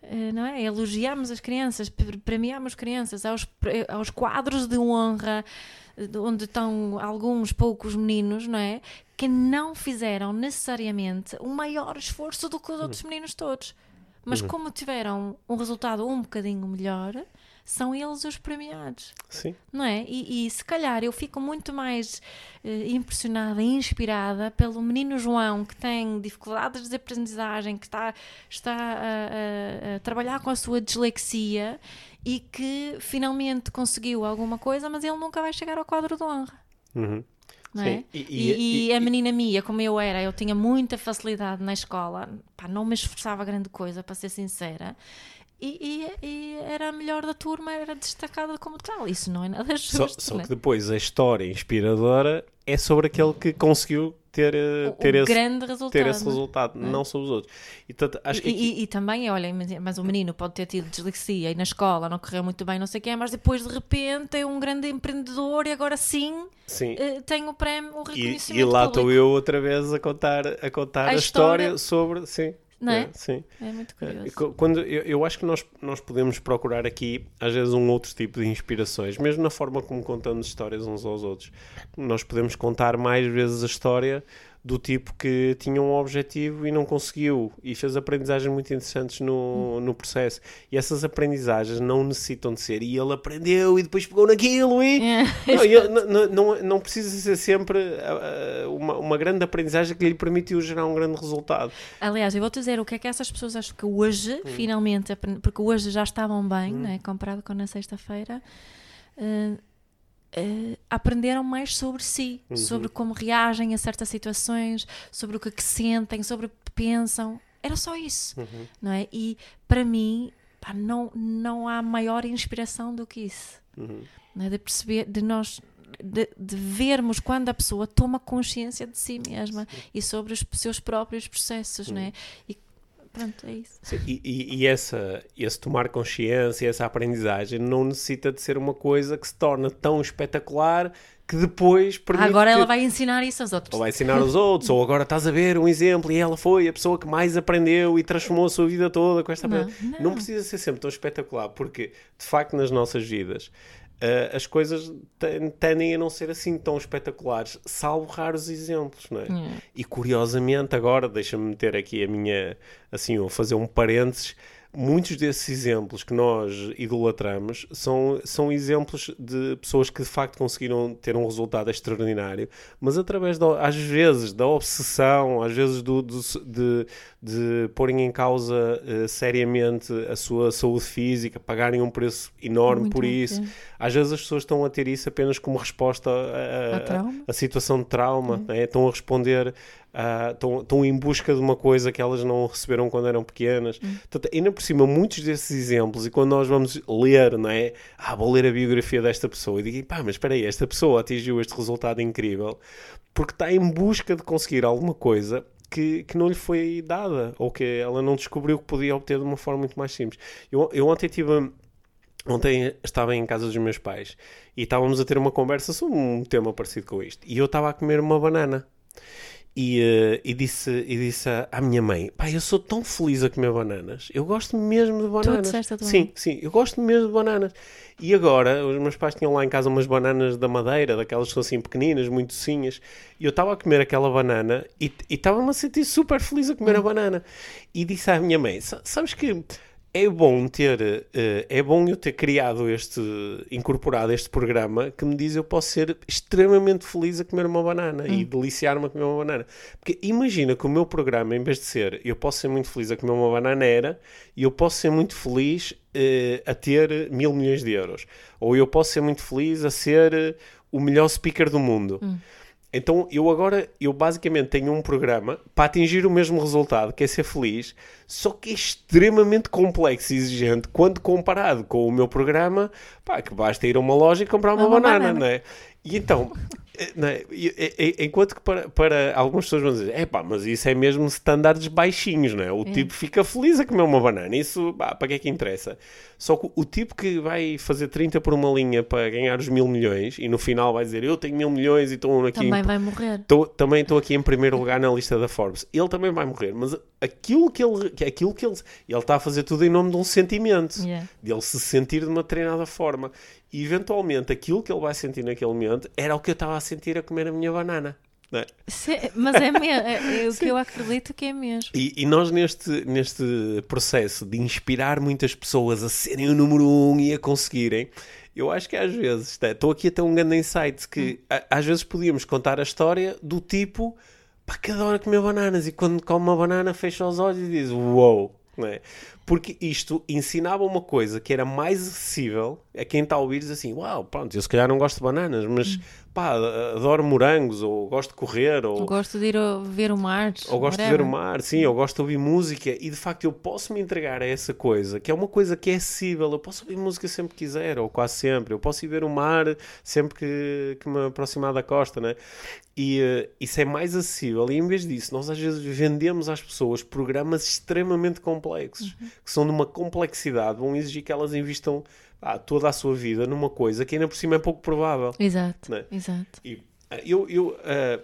Eh, Não é? Elogiamos as crianças, pre- premiamos crianças aos, aos quadros de honra, eh, de onde estão alguns poucos meninos, não é? Que não fizeram necessariamente o maior esforço do que os outros meninos todos. Mas como tiveram um resultado um bocadinho melhor, são eles os premiados Sim. não é? E, e se calhar eu fico muito mais eh, impressionada e inspirada pelo menino João que tem dificuldades de aprendizagem, que está, está a, a- a trabalhar com a sua dislexia e que finalmente conseguiu alguma coisa, mas ele nunca vai chegar ao quadro de honra. Uhum. Não Sim. é? E- E, e- e a menina Mia, como eu era, eu tinha muita facilidade na escola, pá, não me esforçava grande coisa, para ser sincera, e, e- e era a melhor da turma, era destacada como tal. Isso não é nada Só, justo. só né? que depois a história inspiradora é sobre aquele que conseguiu ter, eh, O- ter, o esse, grande resultado. ter esse resultado, não sobre os outros. E, portanto, acho que E, aqui- e- e também, olha, mas, o menino pode ter tido dislexia e na escola não correu muito bem, não sei o quê, mas depois de repente é um grande empreendedor e agora sim sim. eh, tem o prémio, o E, reconhecimento e lá público. estou eu outra vez a contar a, contar A a, história, história- sobre. Sim. Não é? sim. É muito É, curioso. Quando, eu, eu acho que nós, nós podemos procurar aqui, às vezes, um outro tipo de inspirações, mesmo na forma como contamos histórias uns aos outros. Nós podemos contar mais vezes a história do tipo que tinha um objetivo e não conseguiu e fez aprendizagens muito interessantes no, no processo. E essas aprendizagens não necessitam de ser e ele aprendeu e depois pegou naquilo e. É. Não, não, não, não, precisa ser sempre ah, ah, uma, uma grande aprendizagem que lhe permitiu gerar um grande resultado. Aliás, eu vou-te dizer o que é que essas pessoas acham que hoje, finalmente, apre- porque hoje já estavam bem, né, comparado com na sexta-feira, eh, eh, aprenderam mais sobre si, sobre como reagem a certas situações, sobre o que, que sentem, sobre o que pensam. Era só isso, não é? E para mim, pá, não, não há maior inspiração do que isso. Uhum. é? De perceber, de nós. De, de vermos quando a pessoa toma consciência de si mesma e sobre os seus próprios processos, não é? E pronto, é isso. Sim, e, e- e essa, esse tomar consciência, essa aprendizagem, não necessita de ser uma coisa que se torna tão espetacular que depois permite Agora ela vai ensinar isso aos outros. ou vai ensinar aos outros, ou agora estás a ver um exemplo e ela foi a pessoa que mais aprendeu e transformou a sua vida toda com esta Não, aprendizagem. não. precisa ser sempre tão espetacular, porque de facto nas nossas vidas eh, as coisas ten- tendem a não ser assim tão espetaculares, salvo raros exemplos, não é? É. E curiosamente, agora, deixa-me meter aqui a minha, assim, ou fazer um parênteses, muitos desses exemplos que nós idolatramos são, são exemplos de pessoas que de facto conseguiram ter um resultado extraordinário, mas através, da, às vezes, da obsessão, às vezes do, do de, de porem em causa uh, seriamente a sua saúde física, pagarem um preço enorme Muito por isso. Às vezes as pessoas estão a ter isso apenas como resposta a, a, a, a situação de trauma, né? estão a responder estão, estão em busca de uma coisa que elas não receberam quando eram pequenas. Hum. Portanto, ainda por cima, muitos desses exemplos, e quando nós vamos ler, não é? Ah, vou ler a biografia desta pessoa e digo, pá, mas espera aí, esta pessoa atingiu este resultado incrível porque está em busca de conseguir alguma coisa que, que não lhe foi dada ou que ela não descobriu que podia obter de uma forma muito mais simples. Eu, eu ontem tive. Ontem estava em casa dos meus pais e estávamos a ter uma conversa sobre um tema parecido com isto. E eu estava a comer uma banana. E, uh, e, disse, e disse à minha mãe: Pai, eu sou tão feliz a comer bananas. Eu gosto mesmo de bananas. Tu a tua sim, sim, eu gosto mesmo de bananas. E agora, os meus pais tinham lá em casa umas bananas da madeira, daquelas que são assim pequeninas, muito docinhas. E eu estava a comer aquela banana e estava-me a sentir super feliz a comer a hum. banana. E disse à minha mãe: Sabes que é bom ter, uh, é bom eu ter criado este, incorporado este programa que me diz eu posso ser extremamente feliz a comer uma banana hum. e deliciar-me a comer uma banana. Porque imagina que o meu programa, em vez de ser eu posso ser muito feliz a comer uma banana, era e eu posso ser muito feliz uh, a ter mil milhões de euros. Ou eu posso ser muito feliz a ser o melhor speaker do mundo. Hum. Então eu agora, eu basicamente tenho um programa para atingir o mesmo resultado, que é ser feliz, só que é extremamente complexo e exigente quando comparado com o meu programa, pá, que basta ir a uma loja e comprar uma, uma banana, banana, não é? E então, é? Enquanto que para, para algumas pessoas vão dizer, é pá, mas isso é mesmo standards baixinhos, não é? O é. tipo fica feliz a comer uma banana, isso, pá, para que é que interessa? Só que o tipo que vai fazer 30 por uma linha para ganhar os mil milhões e no final vai dizer, eu tenho mil milhões e estou aqui... Também em... vai morrer. Tô, também estou aqui em primeiro lugar na lista da Forbes. Ele também vai morrer, mas aquilo que ele... Aquilo que ele, ele está a fazer tudo em nome de um sentimento, yeah. de ele se sentir de uma treinada forma. E eventualmente aquilo que ele vai sentir naquele momento era o que eu estava a sentir a comer a minha banana. É? mas é, mesmo, é, é o Sim. que eu acredito que é mesmo. E, e, nós, neste, neste processo de inspirar muitas pessoas a serem o número um e a conseguirem, eu acho que às vezes, estou aqui a ter um grande insight que hum. às vezes podíamos contar a história do tipo pá, que adora comer bananas e quando come uma banana fecha os olhos e diz uou. Wow! É? Porque isto ensinava uma coisa que era mais acessível a quem está a ouvir diz assim, uau, pronto, eu se calhar não gosto de bananas, mas hum. pá, adoro morangos, ou gosto de correr, ou... Gosto de ir ver o mar. Ou gosto whatever. de ver o mar, sim, ou gosto de ouvir música, e de facto eu posso me entregar a essa coisa, que é uma coisa que é acessível, eu posso ouvir música sempre que quiser, ou quase sempre, eu posso ir ver o mar sempre que, que me aproximar da costa, né? E uh, isso é mais acessível, e em vez disso, nós às vezes vendemos às pessoas programas extremamente complexos, uhum. Que são de uma complexidade, vão exigir que elas investam ah, toda a sua vida numa coisa que ainda por cima é pouco provável. Exato, né? exato. E, ah, eu, eu, uh,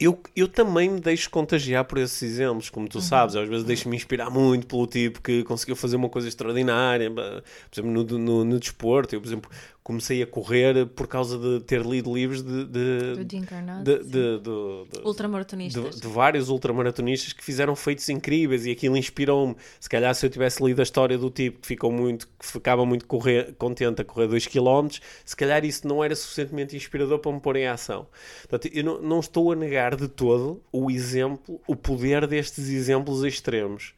eu, eu também me deixo contagiar por esses exemplos, como tu uhum. sabes, às vezes deixo-me inspirar muito pelo tipo que conseguiu fazer uma coisa extraordinária, por exemplo, no, no, no desporto. Eu, por exemplo, comecei a correr por causa de ter lido livros de, de, de, de, de, de ultramaratonistas. De, vários ultramaratonistas que fizeram feitos incríveis e aquilo inspirou-me. Se calhar se eu tivesse lido a história do tipo que ficou muito, que ficava muito correr, contente a correr 2 km, se calhar isso não era suficientemente inspirador para me pôr em ação. Portanto, eu não, não estou a negar de todo o exemplo, o poder destes exemplos extremos.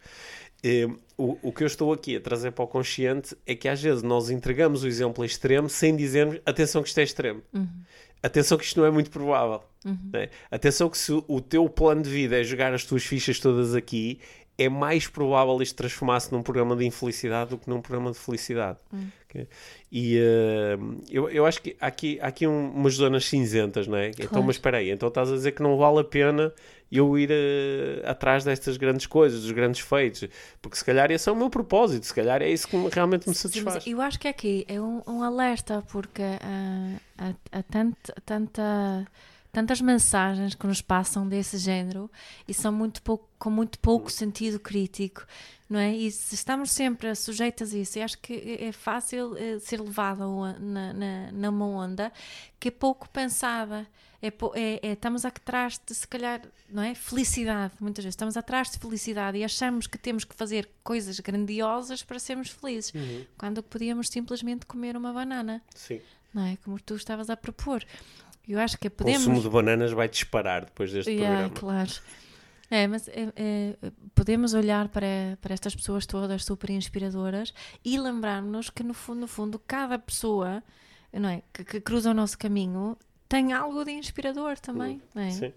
Eh, o, o que eu estou aqui a trazer para o consciente é que às vezes nós entregamos o exemplo extremo sem dizermos atenção que isto é extremo. Uhum. Atenção que isto não é muito provável. Uhum. Né? Atenção que se o teu plano de vida é jogar as tuas fichas todas aqui, é mais provável isto transformar-se num programa de infelicidade do que num programa de felicidade. Uhum. Okay? E uh, eu, eu acho que há aqui, há aqui um, umas zonas cinzentas, não é? Então, claro. Então, mas espera aí, então estás a dizer que não vale a pena eu ir uh, atrás destas grandes coisas, dos grandes feitos, porque se calhar esse é o meu propósito, se calhar é isso que realmente me satisfaz. Sim, eu acho que aqui é um, um alerta, porque uh, há, há tanta, tanta, tantas mensagens que nos passam desse género e são muito pouco, com muito pouco sentido crítico. Não é? E se estamos sempre sujeitas a isso, eu acho que é, é fácil uh, ser levado na, na, numa onda que é pouco pensada é, é, é, estamos atrás de, se calhar, não é? Felicidade, muitas vezes. Estamos atrás de felicidade e achamos que temos que fazer coisas grandiosas para sermos felizes, Uhum. quando podíamos simplesmente comer uma banana, Sim. não é? Como tu estavas a propor. Eu acho que O podemos. consumo de bananas vai disparar depois deste Yeah, programa. claro. É, mas é, é, podemos olhar para, para estas pessoas todas super inspiradoras e lembrar-nos que, no fundo, no fundo, cada pessoa não é, que, que cruza o nosso caminho tem algo de inspirador também. não é? Sim.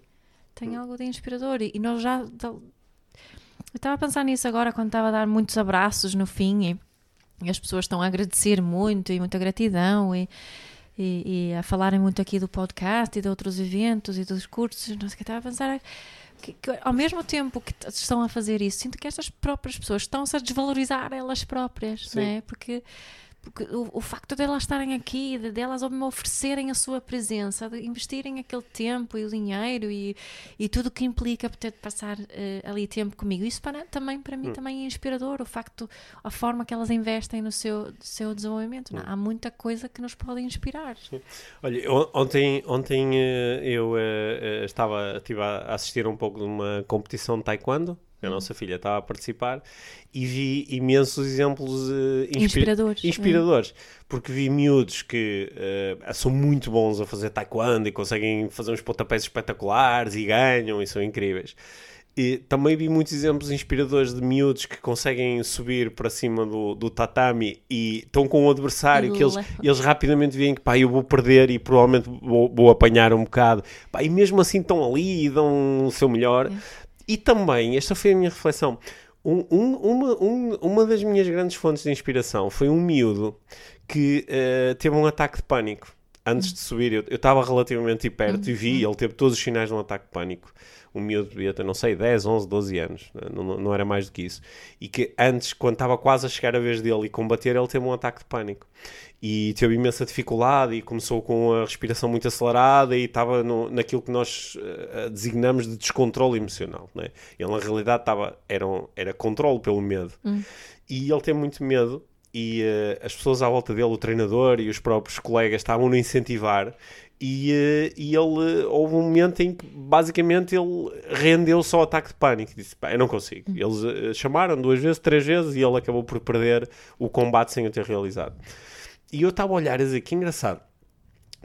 Tem algo de inspirador. E, e nós já. Eu estava a pensar nisso agora quando estava a dar muitos abraços no fim e, e as pessoas estão a agradecer muito e muita gratidão e, e, a falarem muito aqui do podcast e de outros eventos e dos cursos. Não sei o que estava a pensar. Que, que ao mesmo tempo que estão a fazer isso, sinto que estas próprias pessoas estão-se a desvalorizar elas próprias, Sim. não é? Porque, porque o, o facto de elas estarem aqui, de, de elas me oferecerem a sua presença, de investirem aquele tempo e o dinheiro e, e tudo o que implica ter de passar eh, ali tempo comigo, isso para, também para mim também é inspirador, o facto, a forma que elas investem no seu, seu desenvolvimento. é? Há muita coisa que nos pode inspirar. Olha, on- ontem, ontem eh, eu eh, estava estive a assistir um pouco de uma competição de taekwondo, a nossa filha estava a participar, e vi imensos exemplos eh, inspi- Inspiradores, é. inspiradores, porque vi miúdos que eh, são muito bons a fazer taekwondo e conseguem fazer uns pontapés espetaculares e ganham e são incríveis. E também vi muitos exemplos inspiradores de miúdos que conseguem subir para cima do, do tatami e estão com um adversário que eles, eles rapidamente veem que pá, eu vou perder e provavelmente vou, vou apanhar um bocado. Pá, e mesmo assim estão ali e dão o seu melhor. E também, esta foi a minha reflexão, um- um- uma, um- uma das minhas grandes fontes de inspiração foi um miúdo que eh, teve um ataque de pânico. Antes de subir, eu estava relativamente perto e vi, ele teve todos os sinais de um ataque de pânico. Um miúdo devia ter, não sei, 10, 11, 12 anos, né? não, não- era mais do que isso. E que antes, quando estava quase a chegar a vez dele e combater, ele teve um ataque de pânico. E teve imensa dificuldade e começou com a respiração muito acelerada e estava no, naquilo que nós eh, designamos de descontrole emocional. Né? Ele, na realidade, estava, era, um- era controle pelo medo. E ele tem muito medo e eh, as pessoas à volta dele, o treinador e os próprios colegas estavam a incentivar e, eh, e ele houve um momento em que basicamente ele rendeu só ataque de pânico. Disse, pá, eu não consigo. Eles eh, chamaram duas vezes, três vezes e ele acabou por perder o combate sem o ter realizado. E eu estava a olhar e dizer que engraçado.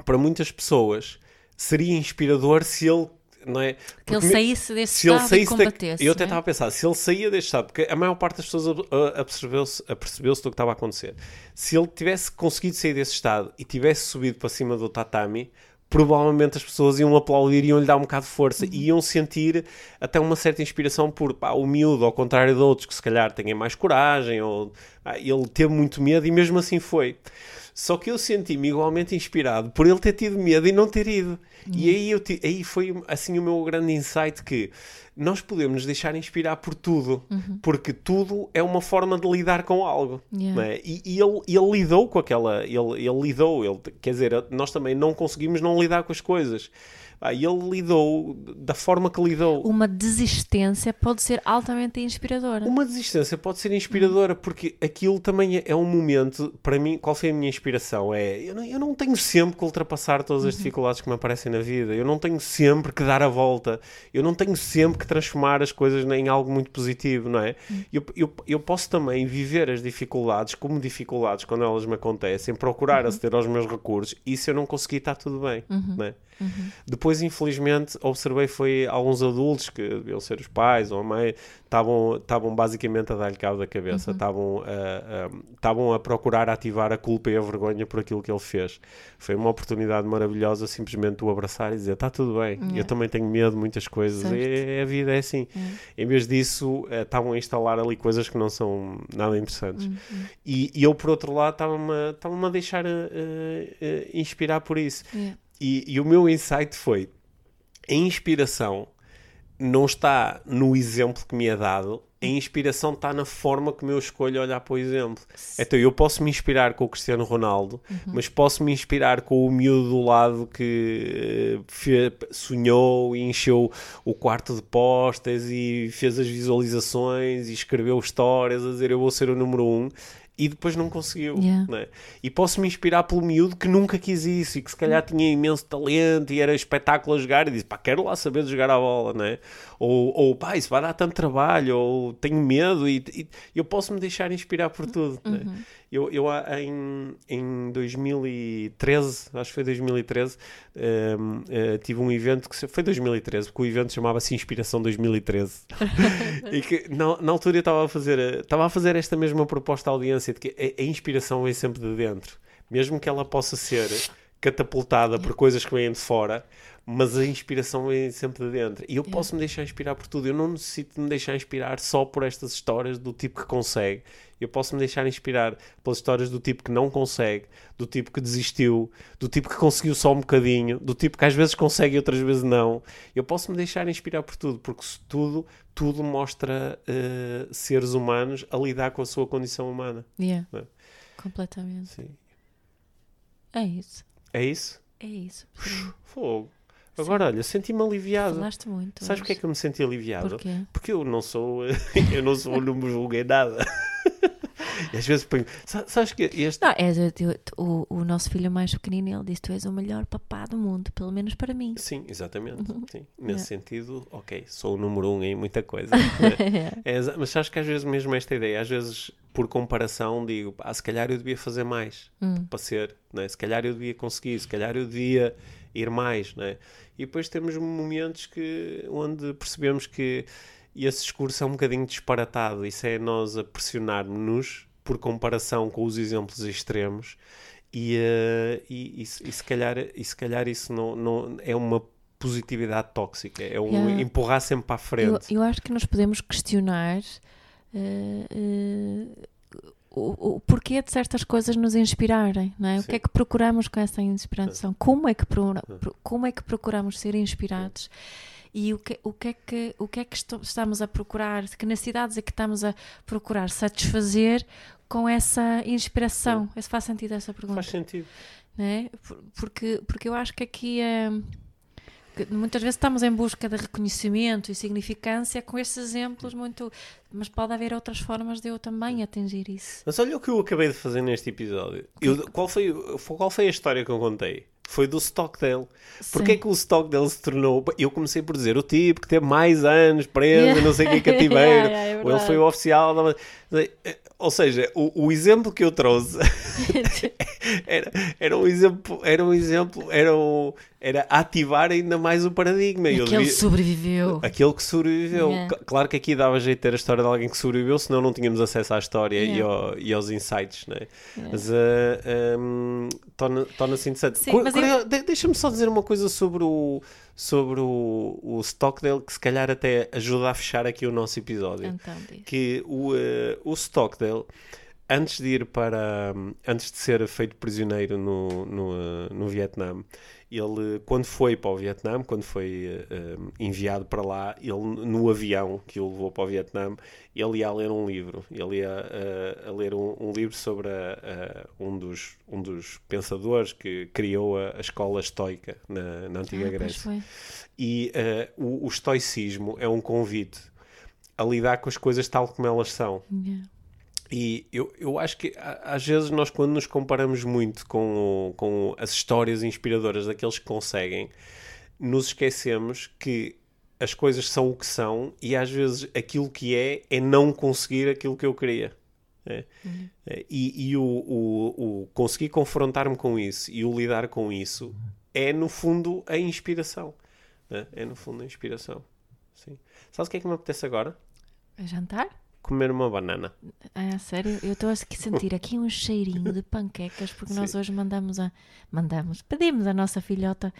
Para muitas pessoas seria inspirador se ele não é? Que ele Porque saísse desse se ele estado e saísse da... combatesse. Eu até é? estava a pensar, se ele saía deste estado, porque a maior parte das pessoas apercebeu-se apercebeu-se do que estava a acontecer. Se ele tivesse conseguido sair desse estado e tivesse subido para cima do tatami, provavelmente as pessoas iam aplaudir e iam lhe dar um bocado de força Uhum. e iam sentir até uma certa inspiração por pá, o miúdo, ao contrário de outros que se calhar têm mais coragem, ou ah, ele teve muito medo e mesmo assim foi. Só que eu senti-me igualmente inspirado por ele ter tido medo e não ter ido. E Uhum. aí, eu aí foi assim o meu grande insight que nós podemos nos deixar inspirar por tudo, porque tudo é uma forma de lidar com algo. Uhum. Yeah. é? E, e ele, ele lidou com aquela, ele, ele lidou, ele, quer dizer, nós também não conseguimos não lidar com as coisas. Ah, e ele lidou da forma que lidou. Uma desistência pode ser altamente inspiradora. Uma desistência pode ser inspiradora porque aquilo também é- é um momento, para mim, qual foi a minha inspiração? É, eu não, eu não tenho sempre que ultrapassar todas as dificuldades que me aparecem na vida, eu não tenho sempre que dar a volta, eu não tenho sempre que transformar as coisas em algo muito positivo, não é? Eu, eu, eu posso também viver as dificuldades como dificuldades quando elas me acontecem, procurar aceder aos meus recursos e se eu não conseguir está tudo bem, não é? Depois, infelizmente, observei foi alguns adultos que deviam ser os pais ou a mãe, estavam basicamente a dar-lhe cabo da cabeça, estavam a, a- estavam a procurar ativar a culpa e a vergonha por aquilo que ele fez. Foi uma oportunidade maravilhosa simplesmente o abraçar e dizer, está tudo bem, eu também tenho medo de muitas coisas, Certo. e, a vida é assim. Em vez disso, eh, estavam a instalar ali coisas que não são nada interessantes. E, e eu, por outro lado, estava-me a- a deixar eh, eh, inspirar por isso. Yeah. E, e o meu insight foi: a inspiração não está no exemplo que me é dado, a inspiração está na forma como eu escolho olhar para o exemplo. Então eu posso me inspirar com o Cristiano Ronaldo, mas posso me inspirar com o miúdo do lado que eh, sonhou e encheu o quarto de postas e fez as visualizações e escreveu histórias a dizer eu vou ser o número um. E depois não conseguiu. Yeah. né? E posso me inspirar pelo miúdo que nunca quis isso e que se calhar tinha imenso talento e era espetáculo a jogar e disse, pá, quero lá saber de jogar a bola, né? Ou, ou pá, isso vai dar tanto trabalho, ou tenho medo e, e eu posso me deixar inspirar por tudo. né? Eu, eu há- em, em 2013, acho que foi 2013, hum, eh, tive um evento que foi 2013, porque o evento chamava-se Inspiração 2013. e que na, na altura eu estava a fazer estava a fazer esta mesma proposta à audiência de que a, a inspiração vem sempre de dentro, mesmo que ela possa ser catapultada por coisas que vêm de fora. Mas a inspiração vem sempre de dentro. E eu posso me deixar inspirar por tudo. Eu não necessito me deixar inspirar só por estas histórias do tipo que consegue. Eu posso me deixar inspirar pelas histórias do tipo que não consegue, do tipo que desistiu, do tipo que conseguiu só um bocadinho, do tipo que às vezes consegue e outras vezes não. Eu posso me deixar inspirar por tudo, porque tudo, tudo mostra eh, seres humanos a lidar com a sua condição humana. Yeah. É. Completamente. Sim. É isso. É isso? É isso. Fogo. Agora, olha, senti-me aliviado. Falaste muito. Sabes porque é que eu me senti aliviado? Porquê? Porque eu não sou, eu não sou, não me julguei nada. E às vezes ponho, sa- sabes que este, Não, és, o- o, nosso filho mais pequenino, ele disse: Tu és o melhor papá do mundo, pelo menos para mim. sim, exatamente, sim. Nesse Uhum. Sentido, ok, sou o número um em muita coisa. É exa- mas sabes que às vezes mesmo esta ideia, às vezes por comparação digo, pá, se calhar eu devia fazer mais Hum. para ser, né? se calhar eu devia conseguir, se calhar eu devia ir mais, né? E depois temos momentos que, onde percebemos que esse discurso é um bocadinho disparatado, isso é nós a pressionar-nos por comparação com os exemplos extremos e, eh, e, e se- e se calhar, e se calhar isso não, não é uma positividade tóxica, é um Yeah. empurrar sempre para a Eu, frente. eu acho que nos podemos questionar eh, o, o porquê de certas coisas nos inspirarem, não é? O Sim. que é que procuramos com essa inspiração? Como é que, pro- como é que procuramos ser inspirados? E o que, o que é que, o que, é que estamos a procurar? Que necessidades é que estamos a procurar satisfazer com essa inspiração? Se faz sentido essa pergunta? Faz sentido. Por- Porque, porque eu acho que aqui é. Muitas vezes estamos em busca de reconhecimento e significância com estes exemplos muito. Mas pode haver outras formas de eu também atingir isso. Mas olha o que eu acabei de fazer neste episódio. Eu- qual, foi, qual foi a história que eu contei? Foi do Stockdale. Porquê é que o Stockdale se tornou. Eu comecei por dizer o tipo que teve mais anos preso, Yeah. não sei o que, cativeiro. Yeah, yeah, é ou ele foi o oficial. da- Ou seja, o, o exemplo que eu trouxe era, era um exemplo, era um exemplo, era, um, era ativar ainda mais o paradigma. E Aquele devia- sobreviveu. Aquele que sobreviveu. Yeah. Cl- Claro que aqui dava jeito de ter a história de alguém que sobreviveu, senão não tínhamos acesso à história e, Yeah. ao- e aos insights, né? Yeah. Mas uh, um, torna- torna-se interessante. Curio- de- Deixa-me só dizer uma coisa sobre o, sobre o, o Stockdale, que se calhar até ajuda a fechar aqui o nosso episódio Então, diz. que o, eh, o Stockdale, antes de ir para. antes de ser feito prisioneiro no, no, eh, no Vietnã, ele, quando foi para o Vietnã, quando foi eh, eh, enviado para lá, ele, no avião que o levou para o Vietnã, ele ia ler um livro. Ele ia eh, a ler um, um livro sobre a- a- um, dos, um dos pensadores que criou a, a escola estoica na, na Antiga Ah, Grécia. E eh, o, o estoicismo é um convite a lidar com as coisas tal como elas são. Yeah. E eu, eu acho que às vezes nós, quando nos comparamos muito com, o- com as histórias inspiradoras daqueles que conseguem, nos esquecemos que as coisas são o que são e às vezes aquilo que é é não conseguir aquilo que eu queria. É. É, E, e o, o, o conseguir confrontar-me com isso e o lidar com isso é, no fundo, a inspiração. né? É, no fundo, a inspiração. Sim. Sabes o que é que me apetece agora? A jantar? Comer uma banana. Ah, sério? Eu estou a sentir aqui um cheirinho de panquecas porque nós Sim. hoje mandamos a. Mandamos, pedimos a nossa filhota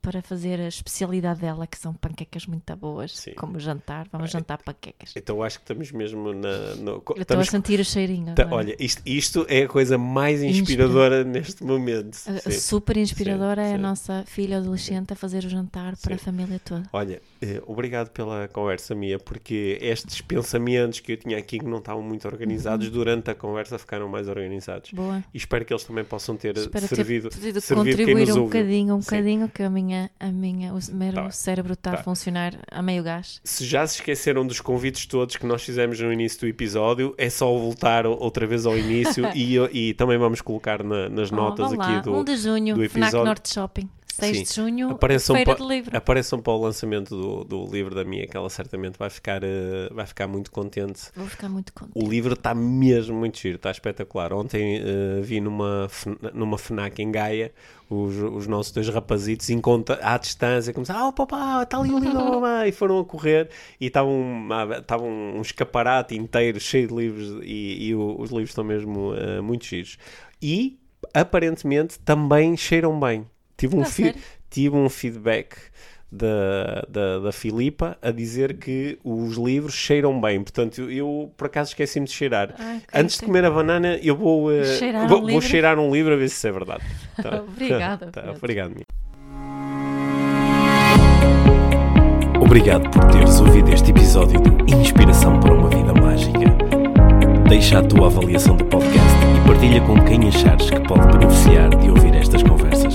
para fazer a especialidade dela, que são panquecas muito boas, Sim. como jantar. Vamos jantar panquecas. Então acho que estamos mesmo na. no- Eu estou a sentir o cheirinho. agora. olha, isto, isto é a coisa mais inspiradora neste momento. Sim. super inspiradora Sim, é a nossa filha adolescente a fazer o jantar para a família toda. Olha, obrigado pela conversa minha, porque estes pensamentos que eu tinha aqui que não estavam muito organizados, Uhum. durante a conversa ficaram mais organizados. Boa. E espero que eles também possam ter Espero servido, ter servido contribuir um bocadinho, um Sim. bocadinho, que a minha a minha, o meu Tá cérebro está a Tá. funcionar a meio gás. Se já se esqueceram dos convites todos que nós fizemos no início do episódio, é só voltar outra vez ao início e, e também vamos colocar na- nas notas oh, lá. aqui do. 1 de junho, do FNAC episódio. Norte Shopping. 6 Sim. de junho, Apareçam Feira pa- de Livro. Apareçam para o lançamento do, do livro da minha, que ela certamente vai ficar, eh, vai ficar muito contente. Vou ficar muito contente. O livro está mesmo muito giro, está espetacular. Ontem eh, vi numa, numa FNAC em Gaia os, os nossos dois rapazitos em conta, à distância, começaram, oh papá, está ali o livro, mamãe", e foram a correr e estavam ah, estavam um escaparate inteiro cheio de livros e, e os livros estão mesmo eh, muito giros. E aparentemente também cheiram bem. Tive um, fi- tive um feedback da, da, da Filipa a dizer que os livros cheiram bem. Portanto, eu, eu, por acaso esqueci-me de cheirar. Ah, Antes de comer a banana, eu vou, eh, Cheirar vou, um vou livro? cheirar um livro a ver se isso é verdade. Tá. Obrigada, Tá, Pedro. obrigado, minha. Obrigado por teres ouvido este episódio do Inspiração para uma Vida Mágica. Deixa a tua avaliação do podcast e partilha com quem achares que pode beneficiar de ouvir estas conversas